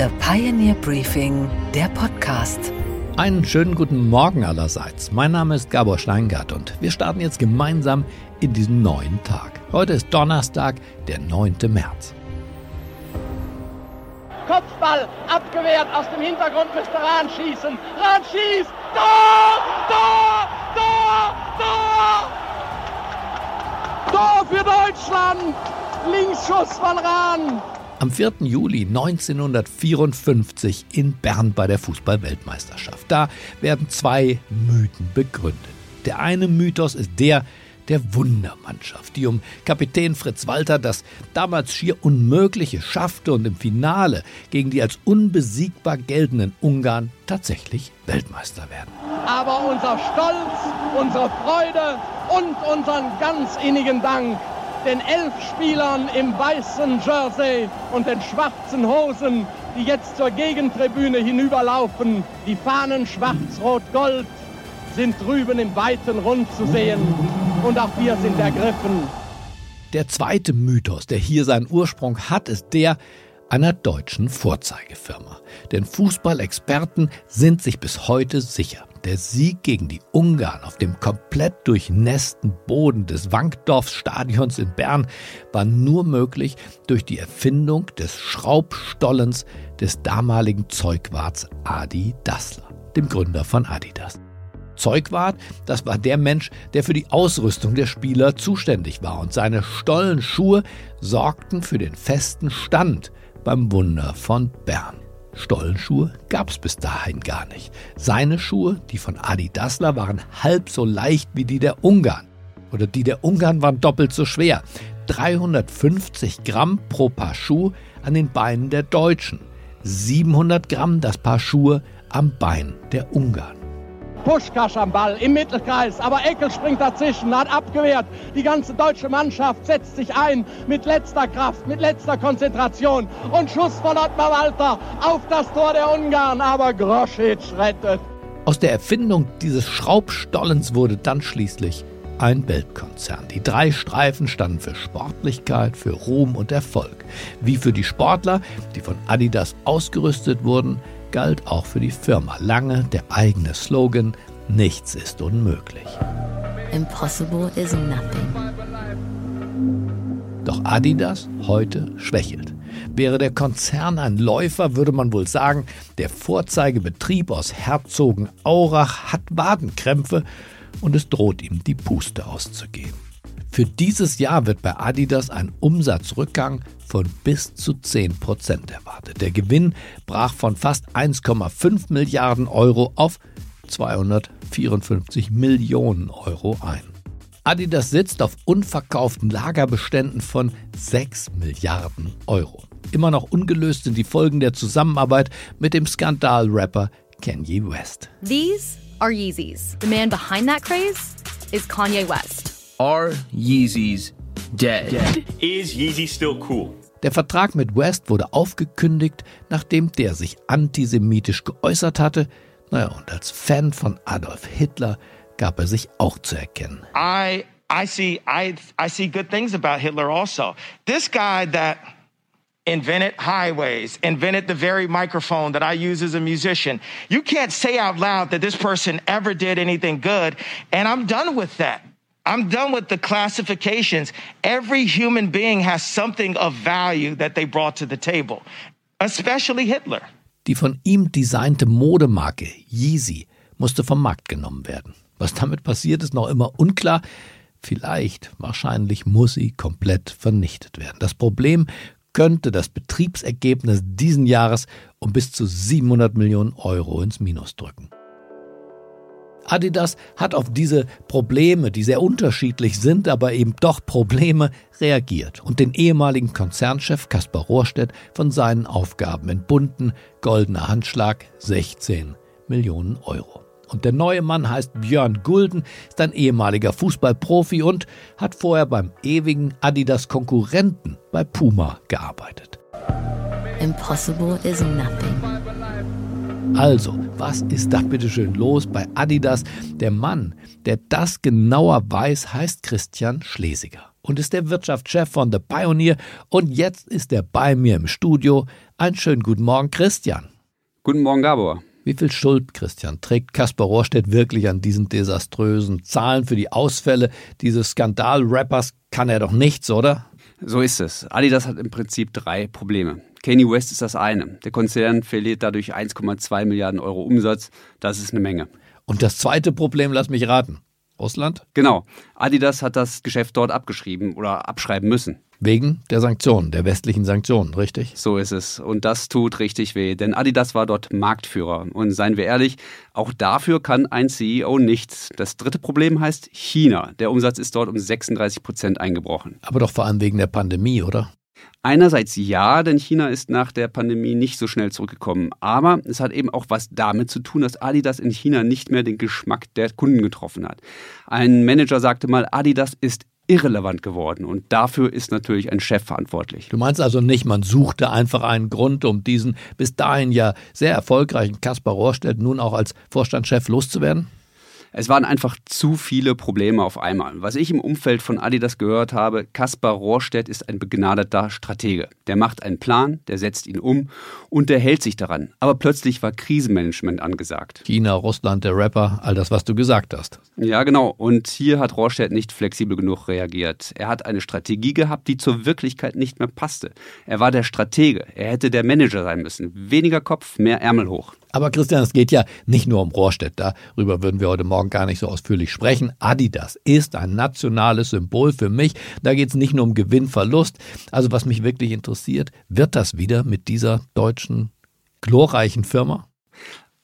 The Pioneer Briefing, der Podcast. Einen schönen guten Morgen allerseits. Mein Name ist Gabor Steingart und wir starten jetzt gemeinsam in diesen neuen Tag. Heute ist Donnerstag, der 9. März. Kopfball abgewehrt aus dem Hintergrund müsste Rahn schießen. Rahn schießt! Tor! Tor! Tor! Tor! Tor für Deutschland! Linksschuss von Rahn! Am 4. Juli 1954 in Bern bei der Fußball-Weltmeisterschaft. Da werden zwei Mythen begründet. Der eine Mythos ist der der Wundermannschaft, die um Kapitän Fritz Walter das damals schier Unmögliche schaffte und im Finale gegen die als unbesiegbar geltenden Ungarn tatsächlich Weltmeister werden. Aber unser Stolz, unsere Freude und unseren ganz innigen Dank den elf Spielern im weißen Jersey und den schwarzen Hosen, die jetzt zur Gegentribüne hinüberlaufen. Die Fahnen schwarz-rot-gold sind drüben im weiten Rund zu sehen und auch wir sind ergriffen. Der zweite Mythos, der hier seinen Ursprung hat, ist der einer deutschen Vorzeigefirma. Denn Fußballexperten sind sich bis heute sicher, der Sieg gegen die Ungarn auf dem komplett durchnässten Boden des Wankdorfstadions in Bern war nur möglich durch die Erfindung des Schraubstollens des damaligen Zeugwarts Adi Dassler, dem Gründer von Adidas. Zeugwart, das war der Mensch, der für die Ausrüstung der Spieler zuständig war und seine Stollenschuhe sorgten für den festen Stand beim Wunder von Bern. Stollenschuhe gab es bis dahin gar nicht. Seine Schuhe, die von Adi Dassler, waren halb so leicht wie die der Ungarn. Oder die der Ungarn waren doppelt so schwer. 350 Gramm pro Paar Schuh an den Beinen der Deutschen. 700 Gramm das Paar Schuhe am Bein der Ungarn. Puschkasch am Ball im Mittelkreis, aber Eckel springt dazwischen, hat abgewehrt. Die ganze deutsche Mannschaft setzt sich ein mit letzter Kraft, mit letzter Konzentration und Schuss von Ottmar Walter auf das Tor der Ungarn, aber Groschitsch rettet. Aus der Erfindung dieses Schraubstollens wurde dann schließlich ein Weltkonzern. Die drei Streifen standen für Sportlichkeit, für Ruhm und Erfolg. Wie für die Sportler, die von Adidas ausgerüstet wurden, galt auch für die Firma lange der eigene Slogan Nichts ist unmöglich. Impossible is nothing. Doch Adidas heute schwächelt. Wäre der Konzern ein Läufer, würde man wohl sagen, der Vorzeigebetrieb aus Herzogenaurach hat Wadenkrämpfe und es droht ihm die Puste auszugehen. Für dieses Jahr wird bei Adidas ein Umsatzrückgang von bis zu 10 Prozent erwartet. Der Gewinn brach von fast 1,5 Milliarden Euro auf 254 Millionen Euro ein. Adidas sitzt auf unverkauften Lagerbeständen von 6 Milliarden Euro. Immer noch ungelöst sind die Folgen der Zusammenarbeit mit dem Skandal-Rapper Kanye West. These are Yeezys. The man behind that craze is Kanye West. Are Yeezys dead? dead? Is Yeezy still cool? Der Vertrag mit West wurde aufgekündigt, nachdem der sich antisemitisch geäußert hatte. Naja, und als Fan von Adolf Hitler gab er sich auch zu erkennen. I I see I I see good things about Hitler also. This guy that invented highways, invented the very microphone that I use as a musician. You can't say out loud that this person ever did anything good, and I'm done with that. I'm done with the classifications. Every human being has something of value that they brought to the table, especially Hitler. Die von ihm designte Modemarke Yeezy musste vom Markt genommen werden. Was damit passiert, ist noch immer unklar. Vielleicht, wahrscheinlich muss sie komplett vernichtet werden. Das Problem könnte das Betriebsergebnis diesen Jahres um bis zu 700 Millionen Euro ins Minus drücken. Adidas hat auf diese Probleme, die sehr unterschiedlich sind, aber eben doch Probleme, reagiert und den ehemaligen Konzernchef Kaspar Rohrstedt von seinen Aufgaben entbunden. Goldener Handschlag 16 Millionen Euro. Und der neue Mann heißt Björn Gulden, ist ein ehemaliger Fußballprofi und hat vorher beim ewigen Adidas-Konkurrenten bei Puma gearbeitet. Impossible is nothing. Also, was ist da bitte schön los bei Adidas? Der Mann, der das genauer weiß, heißt Christian Schlesiger. und ist der Wirtschaftschef von The Pioneer. Und jetzt ist er bei mir im Studio. Einen schönen guten Morgen, Christian. Guten Morgen, Gabor. Wie viel Schuld, Christian, trägt Kaspar Rohrstedt wirklich an diesen desaströsen Zahlen für die Ausfälle dieses Skandal-Rappers? Kann er doch nichts, oder? So ist es. Adidas hat im Prinzip drei Probleme. Kanye West ist das eine. Der Konzern verliert dadurch 1,2 Milliarden Euro Umsatz. Das ist eine Menge. Und das zweite Problem, lass mich raten. Russland? Genau. Adidas hat das Geschäft dort abgeschrieben oder abschreiben müssen. Wegen der Sanktionen, der westlichen Sanktionen, richtig? So ist es. Und das tut richtig weh, denn Adidas war dort Marktführer. Und seien wir ehrlich, auch dafür kann ein CEO nichts. Das dritte Problem heißt China. Der Umsatz ist dort um 36 Prozent eingebrochen. Aber doch vor allem wegen der Pandemie, oder? Einerseits ja, denn China ist nach der Pandemie nicht so schnell zurückgekommen. Aber es hat eben auch was damit zu tun, dass Adidas in China nicht mehr den Geschmack der Kunden getroffen hat. Ein Manager sagte mal, Adidas ist irrelevant geworden und dafür ist natürlich ein Chef verantwortlich. Du meinst also nicht, man suchte einfach einen Grund, um diesen bis dahin ja sehr erfolgreichen Kaspar Rohrstedt nun auch als Vorstandschef loszuwerden? Es waren einfach zu viele Probleme auf einmal. Was ich im Umfeld von Adidas gehört habe, Kaspar Rohrstedt ist ein begnadeter Stratege. Der macht einen Plan, der setzt ihn um und der hält sich daran. Aber plötzlich war Krisenmanagement angesagt. China, Russland, der Rapper, all das, was du gesagt hast. Ja, genau. Und hier hat Rohrstedt nicht flexibel genug reagiert. Er hat eine Strategie gehabt, die zur Wirklichkeit nicht mehr passte. Er war der Stratege. Er hätte der Manager sein müssen. Weniger Kopf, mehr Ärmel hoch. Aber Christian, es geht ja nicht nur um Rohrstedt. Darüber würden wir heute Morgen gar nicht so ausführlich sprechen. Adidas ist ein nationales Symbol für mich. Da geht es nicht nur um Gewinn, Verlust. Also was mich wirklich interessiert, wird das wieder mit dieser deutschen glorreichen Firma?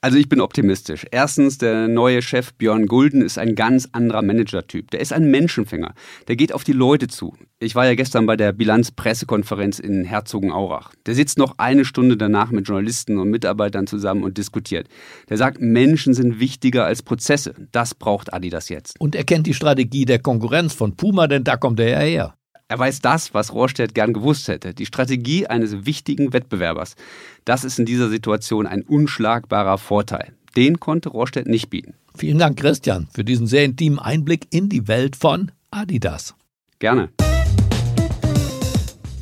Also ich bin optimistisch. Erstens, der neue Chef Björn Gulden ist ein ganz anderer Managertyp. Der ist ein Menschenfänger. Der geht auf die Leute zu. Ich war ja gestern bei der Bilanz-Pressekonferenz in Herzogenaurach. Der sitzt noch eine Stunde danach mit Journalisten und Mitarbeitern zusammen und diskutiert. Der sagt, Menschen sind wichtiger als Prozesse. Das braucht Adidas jetzt. Und er kennt die Strategie der Konkurrenz von Puma, denn da kommt er ja her. Er weiß das, was Rohrstedt gern gewusst hätte, die Strategie eines wichtigen Wettbewerbers. Das ist in dieser Situation ein unschlagbarer Vorteil. Den konnte Rohrstedt nicht bieten. Vielen Dank, Christian, für diesen sehr intimen Einblick in die Welt von Adidas. Gerne.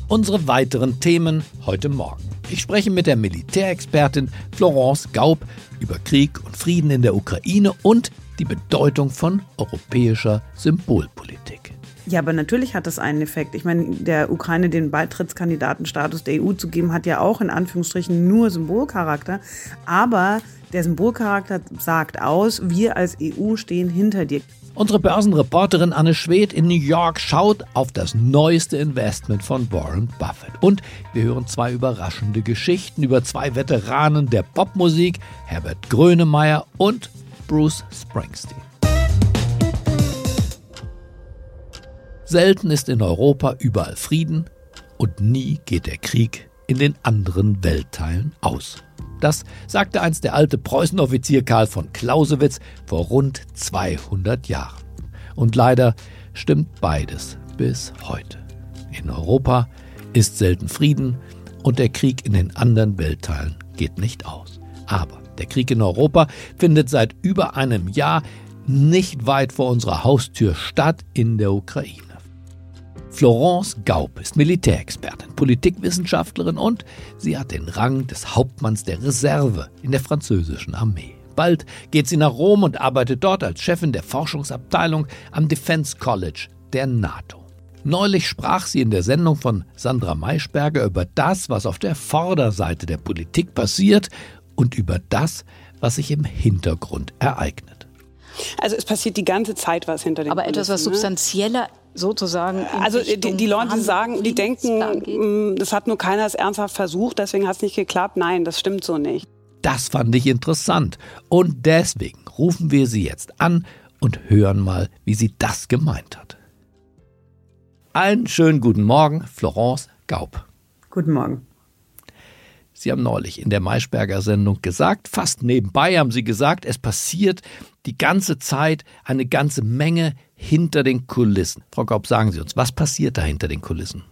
Unsere weiteren Themen heute Morgen. Ich spreche mit der Militärexpertin Florence Gaub über Krieg und Frieden in der Ukraine und die Bedeutung von europäischer Symbolpolitik. Ja, aber natürlich hat das einen Effekt. Ich meine, der Ukraine den Beitrittskandidatenstatus der EU zu geben, hat ja auch in Anführungsstrichen nur Symbolcharakter. Aber der Symbolcharakter sagt aus, wir als EU stehen hinter dir. Unsere Börsenreporterin Anne Schwedt in New York schaut auf das neueste Investment von Warren Buffett. Und wir hören zwei überraschende Geschichten über zwei Veteranen der Popmusik, Herbert Grönemeyer und Bruce Springsteen. Selten ist in Europa überall Frieden und nie geht der Krieg in den anderen Weltteilen aus. Das sagte einst der alte Preußenoffizier Karl von Clausewitz vor rund 200 Jahren. Und leider stimmt beides bis heute. In Europa ist selten Frieden und der Krieg in den anderen Weltteilen geht nicht aus. Aber der Krieg in Europa findet seit über einem Jahr nicht weit vor unserer Haustür statt in der Ukraine. Florence Gaub ist Militärexpertin, Politikwissenschaftlerin und sie hat den Rang des Hauptmanns der Reserve in der französischen Armee. Bald geht sie nach Rom und arbeitet dort als Chefin der Forschungsabteilung am Defense College der NATO. Neulich sprach sie in der Sendung von Sandra Maischberger über das, was auf der Vorderseite der Politik passiert und über das, was sich im Hintergrund ereignet. Also es passiert die ganze Zeit was hinter dem Aber etwas, was ne? substanzieller sozusagen. Also die, die, Leute sagen, die denken, mm, das hat nur keiner es ernsthaft versucht, deswegen hat es nicht geklappt. Nein, das stimmt so nicht. Das fand ich interessant. Und deswegen rufen wir sie jetzt an und hören mal, wie sie das gemeint hat. Einen schönen guten Morgen, Florence Gaub. Guten Morgen. Sie haben neulich in der Maischberger Sendung gesagt, fast nebenbei haben Sie gesagt, es passiert die ganze Zeit eine ganze Menge hinter den Kulissen. Frau Gaub, sagen Sie uns, was passiert da hinter den Kulissen?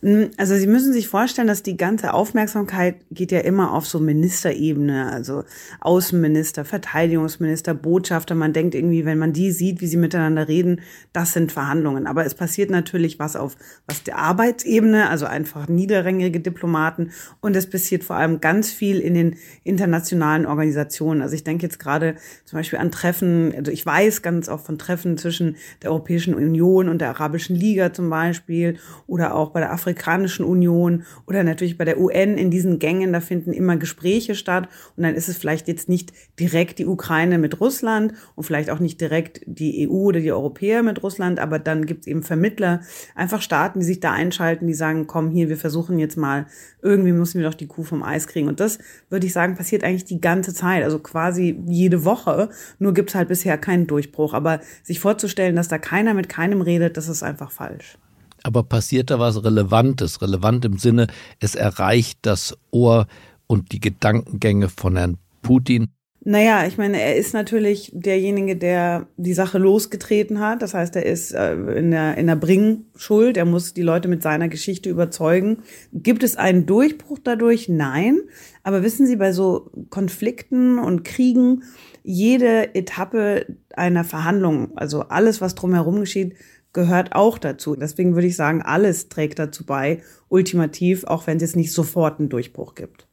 Hm, also Sie müssen sich vorstellen, dass die ganze Aufmerksamkeit geht ja immer auf so Ministerebene, also Außenminister, Verteidigungsminister, Botschafter. Man denkt irgendwie, wenn man die sieht, wie sie miteinander reden, das sind Verhandlungen. Aber es passiert natürlich was auf was der Arbeitsebene, also einfach niederrangige Diplomaten. Und es passiert vor allem ganz viel in den internationalen Organisationen. Also ich denke jetzt gerade zum Beispiel an Treffen, also ich weiß ganz oft von Treffen zwischen der Europäischen Union und der Arabischen Liga zum Beispiel oder auch bei der Afrika Afrikanischen Union oder natürlich bei der UN in diesen Gängen, da finden immer Gespräche statt. Und dann ist es vielleicht jetzt nicht direkt die Ukraine mit Russland und vielleicht auch nicht direkt die EU oder die Europäer mit Russland, aber dann gibt es eben Vermittler, einfach Staaten, die sich da einschalten, die sagen, komm hier, wir versuchen jetzt mal, irgendwie müssen wir doch die Kuh vom Eis kriegen. Und das, würde ich sagen, passiert eigentlich die ganze Zeit, also quasi jede Woche. Nur gibt es halt bisher keinen Durchbruch. Aber sich vorzustellen, dass da keiner mit keinem redet, das ist einfach falsch aber passiert da was Relevantes? Relevant im Sinne, es erreicht das Ohr und die Gedankengänge von Herrn Putin. Naja, ich meine, er ist natürlich derjenige, der die Sache losgetreten hat. Das heißt, er ist äh, in der, in der Bringschuld. Er muss die Leute mit seiner Geschichte überzeugen. Gibt es einen Durchbruch dadurch? Nein. Aber wissen Sie, bei so Konflikten und Kriegen, jede Etappe einer Verhandlung, also alles, was drumherum geschieht, gehört auch dazu. Deswegen würde ich sagen, alles trägt dazu bei, ultimativ, auch wenn es nicht sofort einen Durchbruch gibt.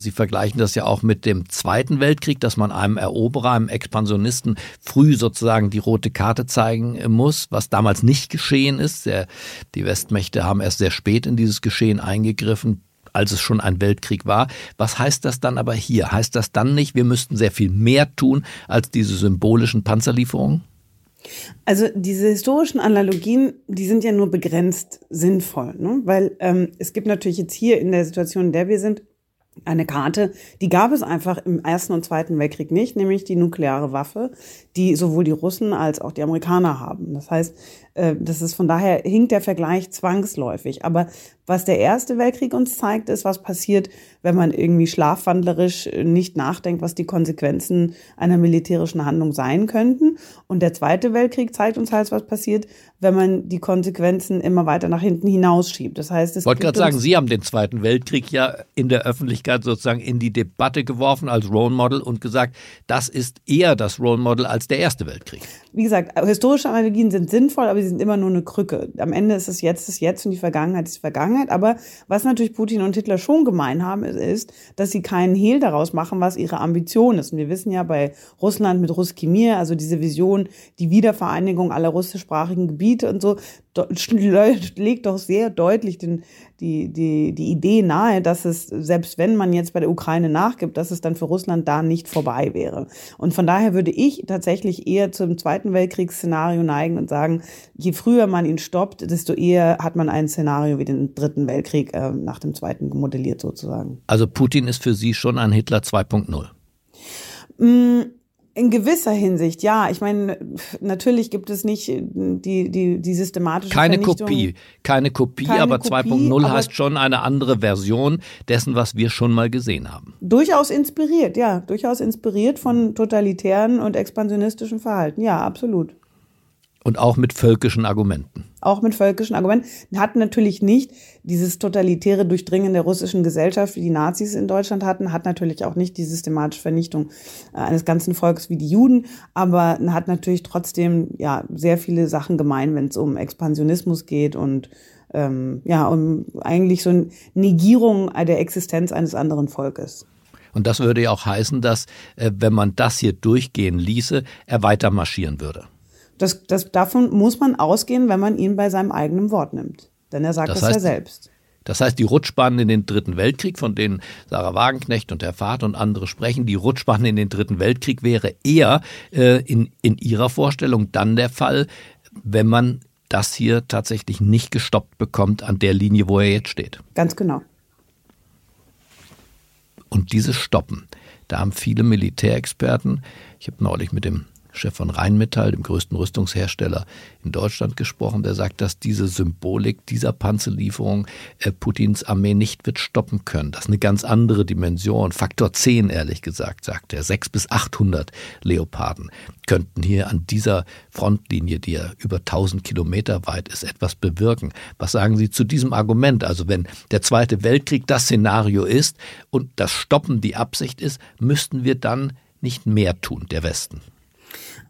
Sie vergleichen das ja auch mit dem Zweiten Weltkrieg, dass man einem Eroberer, einem Expansionisten früh sozusagen die rote Karte zeigen muss, was damals nicht geschehen ist. Die Westmächte haben erst sehr spät in dieses Geschehen eingegriffen, als es schon ein Weltkrieg war. Was heißt das dann aber hier? Heißt das dann nicht, wir müssten sehr viel mehr tun als diese symbolischen Panzerlieferungen? Also diese historischen Analogien, die sind ja nur begrenzt sinnvoll, ne? weil ähm, es gibt natürlich jetzt hier in der Situation, in der wir sind, eine Karte, die gab es einfach im Ersten und Zweiten Weltkrieg nicht, nämlich die nukleare Waffe, die sowohl die Russen als auch die Amerikaner haben. Das heißt, das ist von daher hinkt der Vergleich zwangsläufig. Aber was der Erste Weltkrieg uns zeigt, ist, was passiert, wenn man irgendwie schlafwandlerisch nicht nachdenkt, was die Konsequenzen einer militärischen Handlung sein könnten. Und der Zweite Weltkrieg zeigt uns halt, was passiert, wenn man die Konsequenzen immer weiter nach hinten hinausschiebt. Das heißt, es ich wollte gerade sagen, Sie haben den Zweiten Weltkrieg ja in der Öffentlichkeit sozusagen in die Debatte geworfen als Role Model und gesagt, das ist eher das Role Model als der Erste Weltkrieg. Wie gesagt, historische Analogien sind sinnvoll, aber sie sind immer nur eine Krücke. Am Ende ist es jetzt das Jetzt und die Vergangenheit ist die Vergangenheit. Aber was natürlich Putin und Hitler schon gemein haben, ist, dass sie keinen Hehl daraus machen, was ihre Ambition ist. Und wir wissen ja bei Russland mit Ruski Mir, also diese Vision, die Wiedervereinigung aller russischsprachigen Gebiete und so, legt doch sehr deutlich den, die, die, die Idee nahe, dass es, selbst wenn man jetzt bei der Ukraine nachgibt, dass es dann für Russland da nicht vorbei wäre. Und von daher würde ich tatsächlich eher zum Zweiten Weltkriegsszenario neigen und sagen, je früher man ihn stoppt, desto eher hat man ein Szenario wie den Dritten Weltkrieg äh, nach dem Zweiten modelliert sozusagen. Also Putin ist für Sie schon ein Hitler 2.0. In gewisser Hinsicht, ja. Ich meine, natürlich gibt es nicht die, die, die systematische Keine Kopie, keine Kopie, keine aber 2.0 heißt schon eine andere Version dessen, was wir schon mal gesehen haben. Durchaus inspiriert, ja. Durchaus inspiriert von totalitären und expansionistischen Verhalten. Ja, absolut. Und auch mit völkischen Argumenten. Auch mit völkischen Argumenten. Hat natürlich nicht dieses totalitäre Durchdringen der russischen Gesellschaft, wie die Nazis in Deutschland hatten, hat natürlich auch nicht die systematische Vernichtung äh, eines ganzen Volkes wie die Juden, aber hat natürlich trotzdem ja sehr viele Sachen gemein, wenn es um Expansionismus geht und ähm, ja, um eigentlich so eine Negierung der Existenz eines anderen Volkes. Und das würde ja auch heißen, dass, äh, wenn man das hier durchgehen ließe, er weiter marschieren würde. Das, das, davon muss man ausgehen, wenn man ihn bei seinem eigenen Wort nimmt. Denn er sagt das, heißt, ja selbst. Das heißt, die Rutschbahnen in den Dritten Weltkrieg, von denen Sarah Wagenknecht und Herr Vater und andere sprechen, die Rutschbahnen in den Dritten Weltkrieg wäre eher äh, in, in ihrer Vorstellung dann der Fall, wenn man das hier tatsächlich nicht gestoppt bekommt an der Linie, wo er jetzt steht. Ganz genau. Und dieses Stoppen, da haben viele Militärexperten, ich habe neulich mit dem Chef von Rheinmetall, dem größten Rüstungshersteller in Deutschland, gesprochen. Der sagt, dass diese Symbolik dieser Panzerlieferung äh, Putins Armee nicht wird stoppen können. Das ist eine ganz andere Dimension. Faktor 10, ehrlich gesagt, sagt er. 600 bis 800 Leoparden könnten hier an dieser Frontlinie, die ja über 1000 Kilometer weit ist, etwas bewirken. Was sagen Sie zu diesem Argument? Also wenn der Zweite Weltkrieg das Szenario ist und das Stoppen die Absicht ist, müssten wir dann nicht mehr tun, der Westen?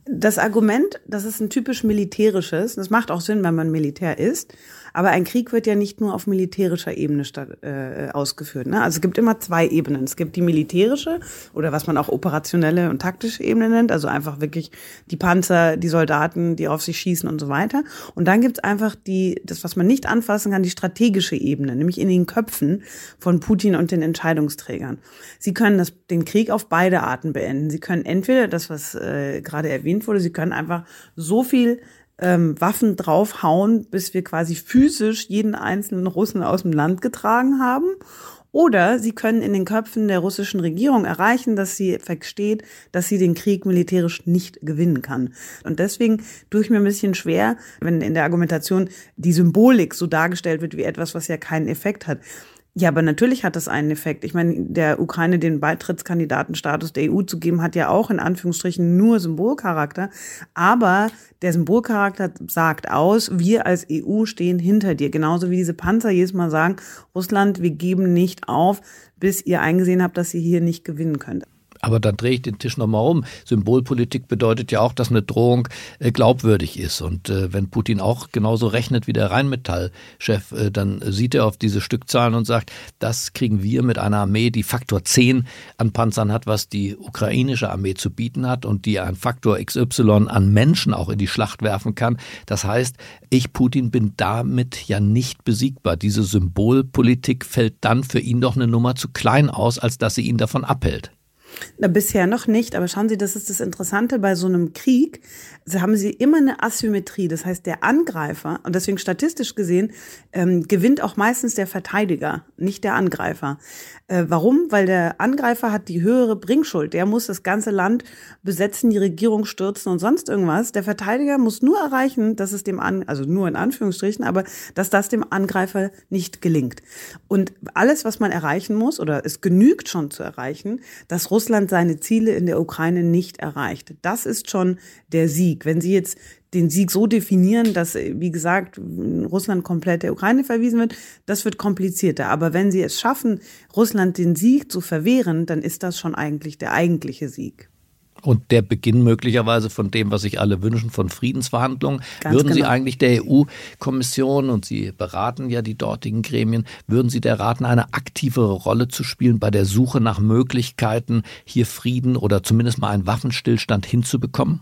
Das Argument, das ist ein typisch militärisches, das macht auch Sinn, wenn man Militär ist, aber ein Krieg wird ja nicht nur auf militärischer Ebene statt, äh, ausgeführt. Ne? Also es gibt immer zwei Ebenen. Es gibt die militärische oder was man auch operationelle und taktische Ebene nennt, also einfach wirklich die Panzer, die Soldaten, die auf sich schießen und so weiter. Und dann gibt es einfach die, das, was man nicht anfassen kann, die strategische Ebene, nämlich in den Köpfen von Putin und den Entscheidungsträgern. Sie können das, den Krieg auf beide Arten beenden. Sie können entweder das, was äh, gerade erwähnt wurde, sie können einfach so viel ähm, Waffen draufhauen, bis wir quasi physisch jeden einzelnen Russen aus dem Land getragen haben. Oder sie können in den Köpfen der russischen Regierung erreichen, dass sie versteht, dass sie den Krieg militärisch nicht gewinnen kann. Und deswegen tue ich mir ein bisschen schwer, wenn in der Argumentation die Symbolik so dargestellt wird wie etwas, was ja keinen Effekt hat. Ja, aber natürlich hat das einen Effekt. Ich meine, der Ukraine den Beitrittskandidatenstatus der EU zu geben, hat ja auch in Anführungsstrichen nur Symbolcharakter. Aber der Symbolcharakter sagt aus, wir als EU stehen hinter dir. Genauso wie diese Panzer jedes Mal sagen, Russland, wir geben nicht auf, bis ihr eingesehen habt, dass ihr hier nicht gewinnen könnt. Aber dann drehe ich den Tisch nochmal um. Symbolpolitik bedeutet ja auch, dass eine Drohung äh, glaubwürdig ist. Und äh, wenn Putin auch genauso rechnet wie der Rheinmetall-Chef, äh, dann sieht er auf diese Stückzahlen und sagt, das kriegen wir mit einer Armee, die Faktor 10 an Panzern hat, was die ukrainische Armee zu bieten hat und die ein Faktor XY an Menschen auch in die Schlacht werfen kann. Das heißt, ich, Putin, bin damit ja nicht besiegbar. Diese Symbolpolitik fällt dann für ihn doch eine Nummer zu klein aus, als dass sie ihn davon abhält. Na, bisher noch nicht, aber schauen Sie, das ist das Interessante bei so einem Krieg. Sie haben Sie immer eine Asymmetrie. Das heißt, der Angreifer, und deswegen statistisch gesehen, ähm, gewinnt auch meistens der Verteidiger, nicht der Angreifer. Äh, warum? Weil der Angreifer hat die höhere Bringschuld. Der muss das ganze Land besetzen, die Regierung stürzen und sonst irgendwas. Der Verteidiger muss nur erreichen, dass es dem An, also nur in Anführungsstrichen, aber dass das dem Angreifer nicht gelingt. Und alles, was man erreichen muss, oder es genügt schon zu erreichen, dass Russland seine Ziele in der Ukraine nicht erreicht. Das ist schon der Sieg. Wenn Sie jetzt den Sieg so definieren, dass, wie gesagt, Russland komplett der Ukraine verwiesen wird, das wird komplizierter. Aber wenn Sie es schaffen, Russland den Sieg zu verwehren, dann ist das schon eigentlich der eigentliche Sieg. Und der Beginn möglicherweise von dem, was sich alle wünschen, von Friedensverhandlungen. Ganz würden Sie genau. eigentlich der EU-Kommission, und Sie beraten ja die dortigen Gremien, würden Sie der raten, eine aktivere Rolle zu spielen bei der Suche nach Möglichkeiten, hier Frieden oder zumindest mal einen Waffenstillstand hinzubekommen?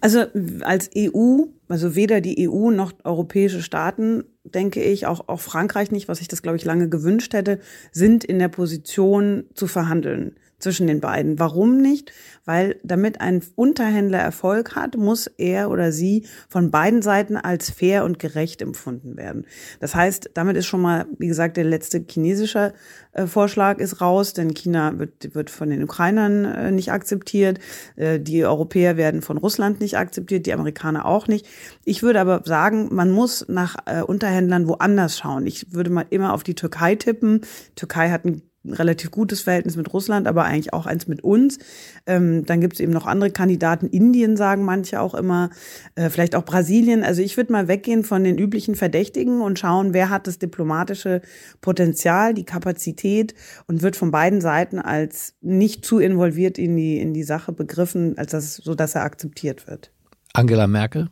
Also als EU, also weder die EU noch europäische Staaten, denke ich, auch, auch Frankreich nicht, was ich das, glaube ich, lange gewünscht hätte, sind in der Position zu verhandeln zwischen den beiden. Warum nicht? Weil damit ein Unterhändler Erfolg hat, muss er oder sie von beiden Seiten als fair und gerecht empfunden werden. Das heißt, damit ist schon mal, wie gesagt, der letzte chinesische äh, Vorschlag ist raus, denn China wird, wird von den Ukrainern äh, nicht akzeptiert, äh, die Europäer werden von Russland nicht akzeptiert, die Amerikaner auch nicht. Ich würde aber sagen, man muss nach äh, Unterhändlern woanders schauen. Ich würde mal immer auf die Türkei tippen. Türkei hat relativ gutes Verhältnis mit Russland, aber eigentlich auch eins mit uns. Ähm, dann gibt es eben noch andere Kandidaten. Indien sagen manche auch immer, äh, vielleicht auch Brasilien. Also ich würde mal weggehen von den üblichen Verdächtigen und schauen, wer hat das diplomatische Potenzial, die Kapazität und wird von beiden Seiten als nicht zu involviert in die, in die Sache begriffen, als das, so dass er akzeptiert wird. Angela Merkel?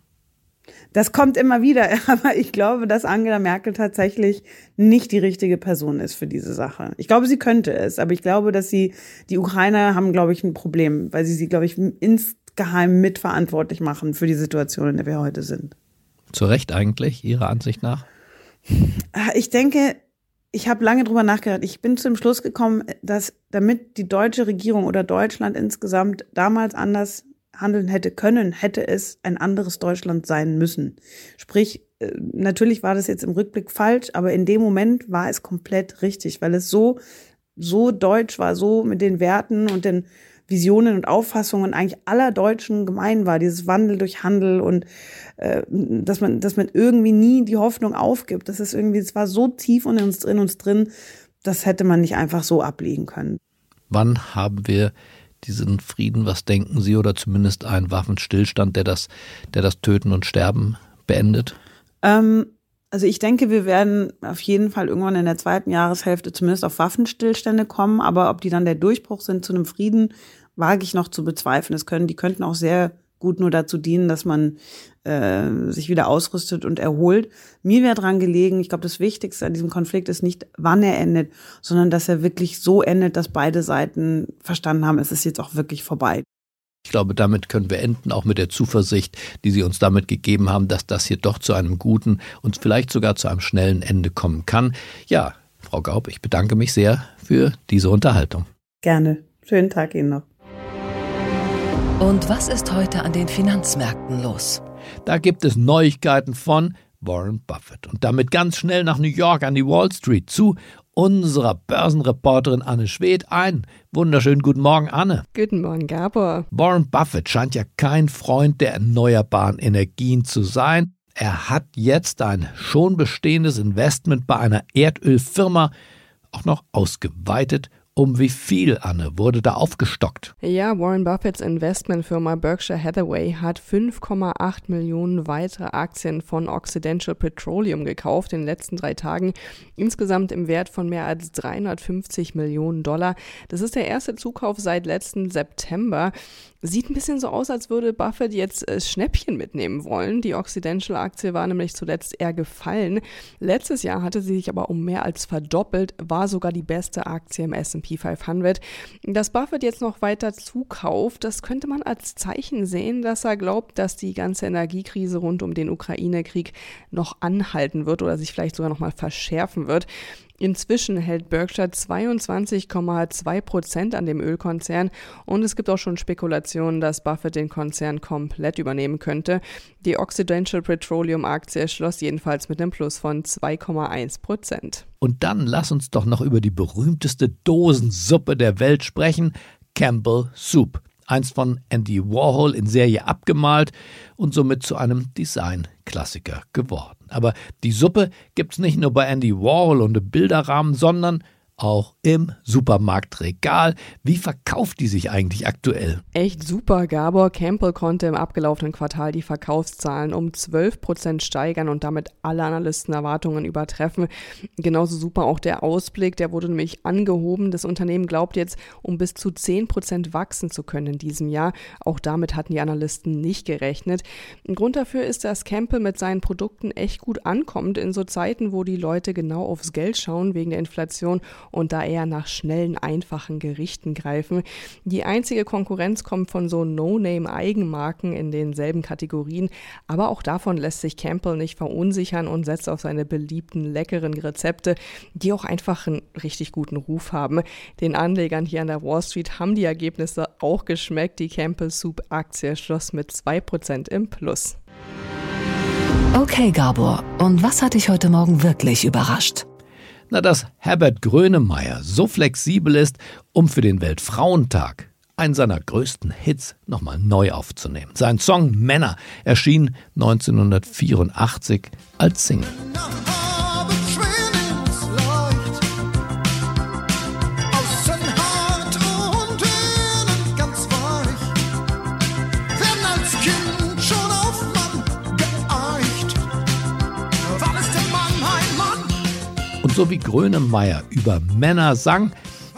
Das kommt immer wieder, aber ich glaube, dass Angela Merkel tatsächlich nicht die richtige Person ist für diese Sache. Ich glaube, sie könnte es, aber ich glaube, dass sie, die Ukrainer haben, glaube ich, ein Problem, weil sie sie, glaube ich, insgeheim mitverantwortlich machen für die Situation, in der wir heute sind. Zu Recht eigentlich, Ihrer Ansicht nach? Ich denke, ich habe lange drüber nachgedacht. Ich bin zu dem Schluss gekommen, dass damit die deutsche Regierung oder Deutschland insgesamt damals anders handeln hätte können, hätte es ein anderes Deutschland sein müssen. Sprich, äh, natürlich war das jetzt im Rückblick falsch, aber in dem Moment war es komplett richtig, weil es so, so deutsch war, so mit den Werten und den Visionen und Auffassungen eigentlich aller Deutschen gemein war. Dieses Wandel durch Handel und äh, dass man, dass man irgendwie nie die Hoffnung aufgibt. Das ist irgendwie, es war so tief in uns, in uns drin, das hätte man nicht einfach so ablegen können. Wann haben wir diesen Frieden, was denken Sie, oder zumindest einen Waffenstillstand, der das, der das Töten und Sterben beendet? Ähm, also ich denke, wir werden auf jeden Fall irgendwann in der zweiten Jahreshälfte zumindest auf Waffenstillstände kommen, aber ob die dann der Durchbruch sind zu einem Frieden, wage ich noch zu bezweifeln. Es können, die könnten auch sehr gut nur dazu dienen, dass man äh, sich wieder ausrüstet und erholt. Mir wäre dran gelegen, ich glaube, das Wichtigste an diesem Konflikt ist nicht, wann er endet, sondern dass er wirklich so endet, dass beide Seiten verstanden haben, es ist jetzt auch wirklich vorbei. Ich glaube, damit können wir enden, auch mit der Zuversicht, die Sie uns damit gegeben haben, dass das hier doch zu einem guten und vielleicht sogar zu einem schnellen Ende kommen kann. Ja, Frau Gaub, ich bedanke mich sehr für diese Unterhaltung. Gerne. Schönen Tag Ihnen noch. Und was ist heute an den Finanzmärkten los? Da gibt es Neuigkeiten von Warren Buffett und damit ganz schnell nach New York an die Wall Street zu unserer Börsenreporterin Anne Schwedt ein. Wunderschönen guten Morgen, Anne. Guten Morgen, Gabor. Warren Buffett scheint ja kein Freund der erneuerbaren Energien zu sein. Er hat jetzt ein schon bestehendes Investment bei einer Erdölfirma auch noch ausgeweitet um wie viel, Anne, wurde da aufgestockt? Ja, Warren Buffetts Investmentfirma Berkshire Hathaway hat 5,8 Millionen weitere Aktien von Occidental Petroleum gekauft in den letzten drei Tagen. Insgesamt im Wert von mehr als 350 Millionen Dollar. Das ist der erste Zukauf seit letzten September. Sieht ein bisschen so aus, als würde Buffett jetzt äh, Schnäppchen mitnehmen wollen. Die Occidental-Aktie war nämlich zuletzt eher gefallen. Letztes Jahr hatte sie sich aber um mehr als verdoppelt, war sogar die beste Aktie im S&P 500. Dass Buffett jetzt noch weiter zukauft, das könnte man als Zeichen sehen, dass er glaubt, dass die ganze Energiekrise rund um den Ukraine-Krieg noch anhalten wird oder sich vielleicht sogar noch mal verschärfen wird. Inzwischen hält Berkshire 22,2 Prozent an dem Ölkonzern und es gibt auch schon Spekulationen, dass Buffett den Konzern komplett übernehmen könnte. Die Occidental Petroleum Aktie schloss jedenfalls mit einem Plus von 2,1 Prozent. Und dann lass uns doch noch über die berühmteste Dosensuppe der Welt sprechen, Campbell Soup einst von Andy Warhol in Serie abgemalt und somit zu einem Designklassiker geworden. Aber die Suppe gibt's nicht nur bei Andy Warhol und im Bilderrahmen, sondern auch im Supermarktregal. Wie verkauft die sich eigentlich aktuell? Echt super. Gabor Campbell konnte im abgelaufenen Quartal die Verkaufszahlen um 12 Prozent steigern und damit alle Analystenerwartungen übertreffen. Genauso super auch der Ausblick. Der wurde nämlich angehoben. Das Unternehmen glaubt jetzt, um bis zu 10 Prozent wachsen zu können in diesem Jahr. Auch damit hatten die Analysten nicht gerechnet. Ein Grund dafür ist, dass Campbell mit seinen Produkten echt gut ankommt in so Zeiten, wo die Leute genau aufs Geld schauen wegen der Inflation und da eher nach schnellen, einfachen Gerichten greifen. Die einzige Konkurrenz kommt von so No-Name-Eigenmarken in denselben Kategorien, aber auch davon lässt sich Campbell nicht verunsichern und setzt auf seine beliebten leckeren Rezepte, die auch einfach einen richtig guten Ruf haben. Den Anlegern hier an der Wall Street haben die Ergebnisse auch geschmeckt. Die Campbell Soup Aktie schloss mit 2% im Plus. Okay, Gabor, und was hat dich heute Morgen wirklich überrascht? Na, dass Herbert Grönemeyer so flexibel ist, um für den Weltfrauentag einen seiner größten Hits nochmal neu aufzunehmen. Sein Song Männer erschien 1984 als Single. So wie Grönemeyer über Männer sang,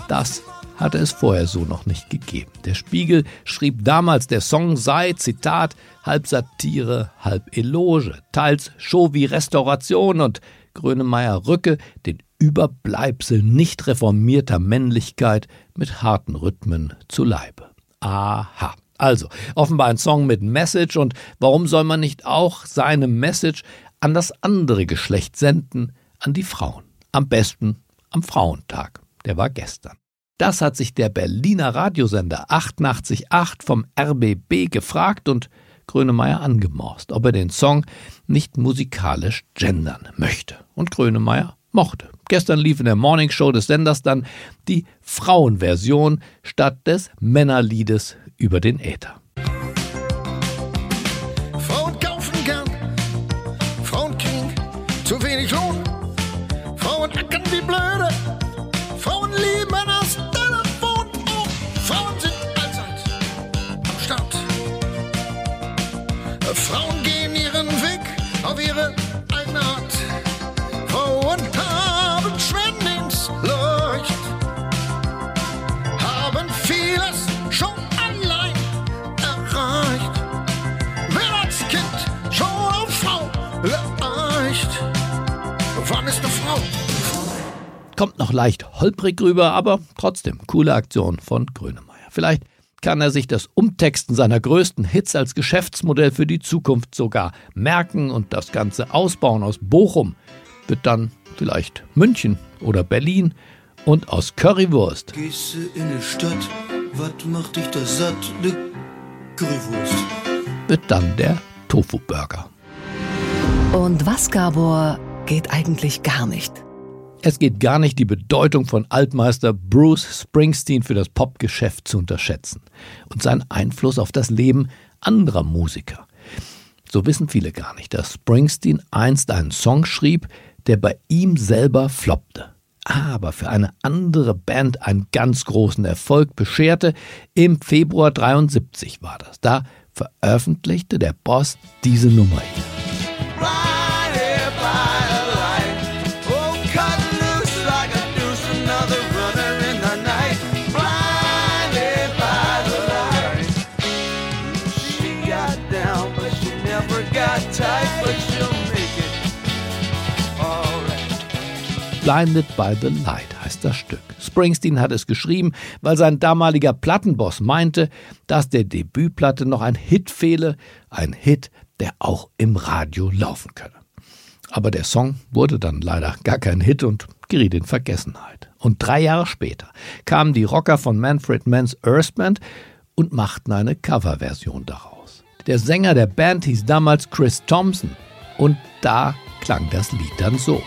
das hatte es vorher so noch nicht gegeben. Der Spiegel schrieb damals, der Song sei, Zitat, halb Satire, halb Eloge, teils Show wie Restauration und Grönemeyer rücke den Überbleibsel nicht reformierter Männlichkeit mit harten Rhythmen zu Leibe. Aha. Also, offenbar ein Song mit Message und warum soll man nicht auch seine Message an das andere Geschlecht senden, an die Frauen? Am besten am Frauentag. Der war gestern. Das hat sich der Berliner Radiosender 888 vom RBB gefragt und Grönemeyer angemorst, ob er den Song nicht musikalisch gendern möchte. Und Grönemeyer mochte Gestern lief in der Morning Show des Senders dann die Frauenversion statt des Männerliedes über den Äther. Leicht holprig rüber, aber trotzdem coole Aktion von Grönemeyer. Vielleicht kann er sich das Umtexten seiner größten Hits als Geschäftsmodell für die Zukunft sogar merken und das Ganze ausbauen aus Bochum wird dann vielleicht München oder Berlin und aus Currywurst Gehst du in die Stadt, was macht dich da satt? Ne Currywurst. wird dann der Tofu-Burger. Und was, Gabor, geht eigentlich gar nicht? Es geht gar nicht, die Bedeutung von Altmeister Bruce Springsteen für das Popgeschäft zu unterschätzen und seinen Einfluss auf das Leben anderer Musiker. So wissen viele gar nicht, dass Springsteen einst einen Song schrieb, der bei ihm selber floppte, aber für eine andere Band einen ganz großen Erfolg bescherte. Im Februar 73 war das. Da veröffentlichte der Boss diese Nummer hier. Blinded by the Light heißt das Stück. Springsteen hat es geschrieben, weil sein damaliger Plattenboss meinte, dass der Debütplatte noch ein Hit fehle, ein Hit, der auch im Radio laufen könne. Aber der Song wurde dann leider gar kein Hit und geriet in Vergessenheit. Und drei Jahre später kamen die Rocker von Manfred Mann's Earth Band und machten eine Coverversion daraus. Der Sänger der Band hieß damals Chris Thompson und da klang das Lied dann so.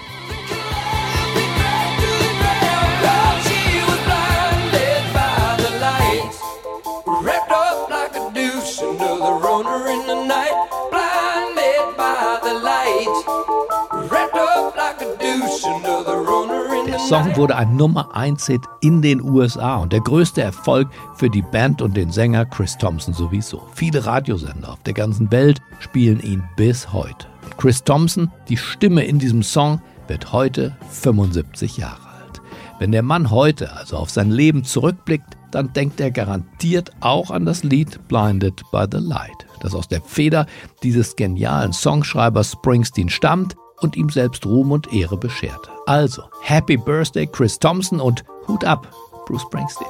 Song wurde ein Nummer 1 Hit in den USA und der größte Erfolg für die Band und den Sänger Chris Thompson sowieso. Viele Radiosender auf der ganzen Welt spielen ihn bis heute. Und Chris Thompson, die Stimme in diesem Song, wird heute 75 Jahre alt. Wenn der Mann heute also auf sein Leben zurückblickt, dann denkt er garantiert auch an das Lied Blinded by the Light, das aus der Feder dieses genialen Songschreibers Springsteen stammt und ihm selbst Ruhm und Ehre bescherte. Also, Happy Birthday Chris Thompson und Hut ab, Bruce Springsteen.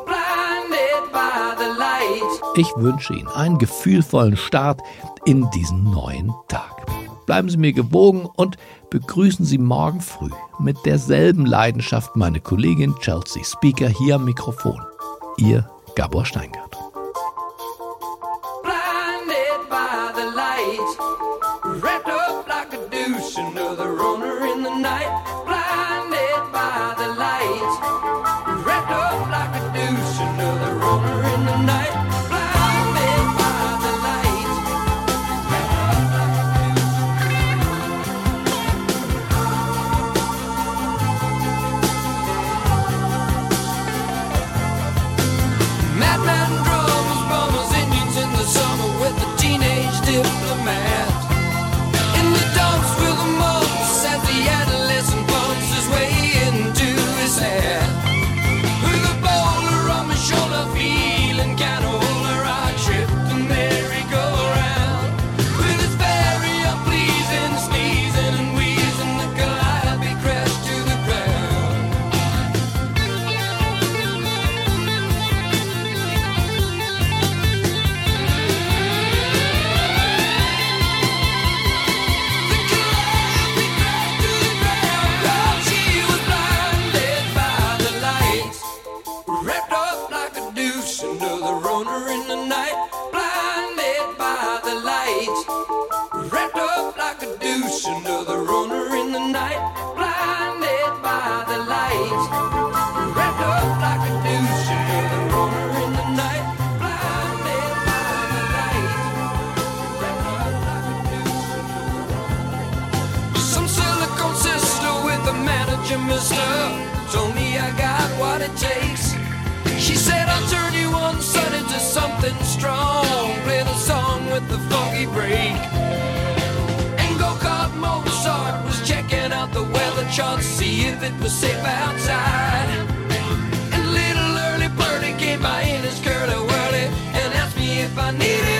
Ich wünsche Ihnen einen gefühlvollen Start in diesen neuen Tag. Bleiben Sie mir gewogen und begrüßen Sie morgen früh mit derselben Leidenschaft meine Kollegin Chelsea Speaker hier am Mikrofon. Ihr Gabor Steingart. And strong. Play the song with the funky break. And go-kart Mozart was checking out the weather chart, see if it was safe outside. And little early birdie came by in his curly whirly and asked me if I needed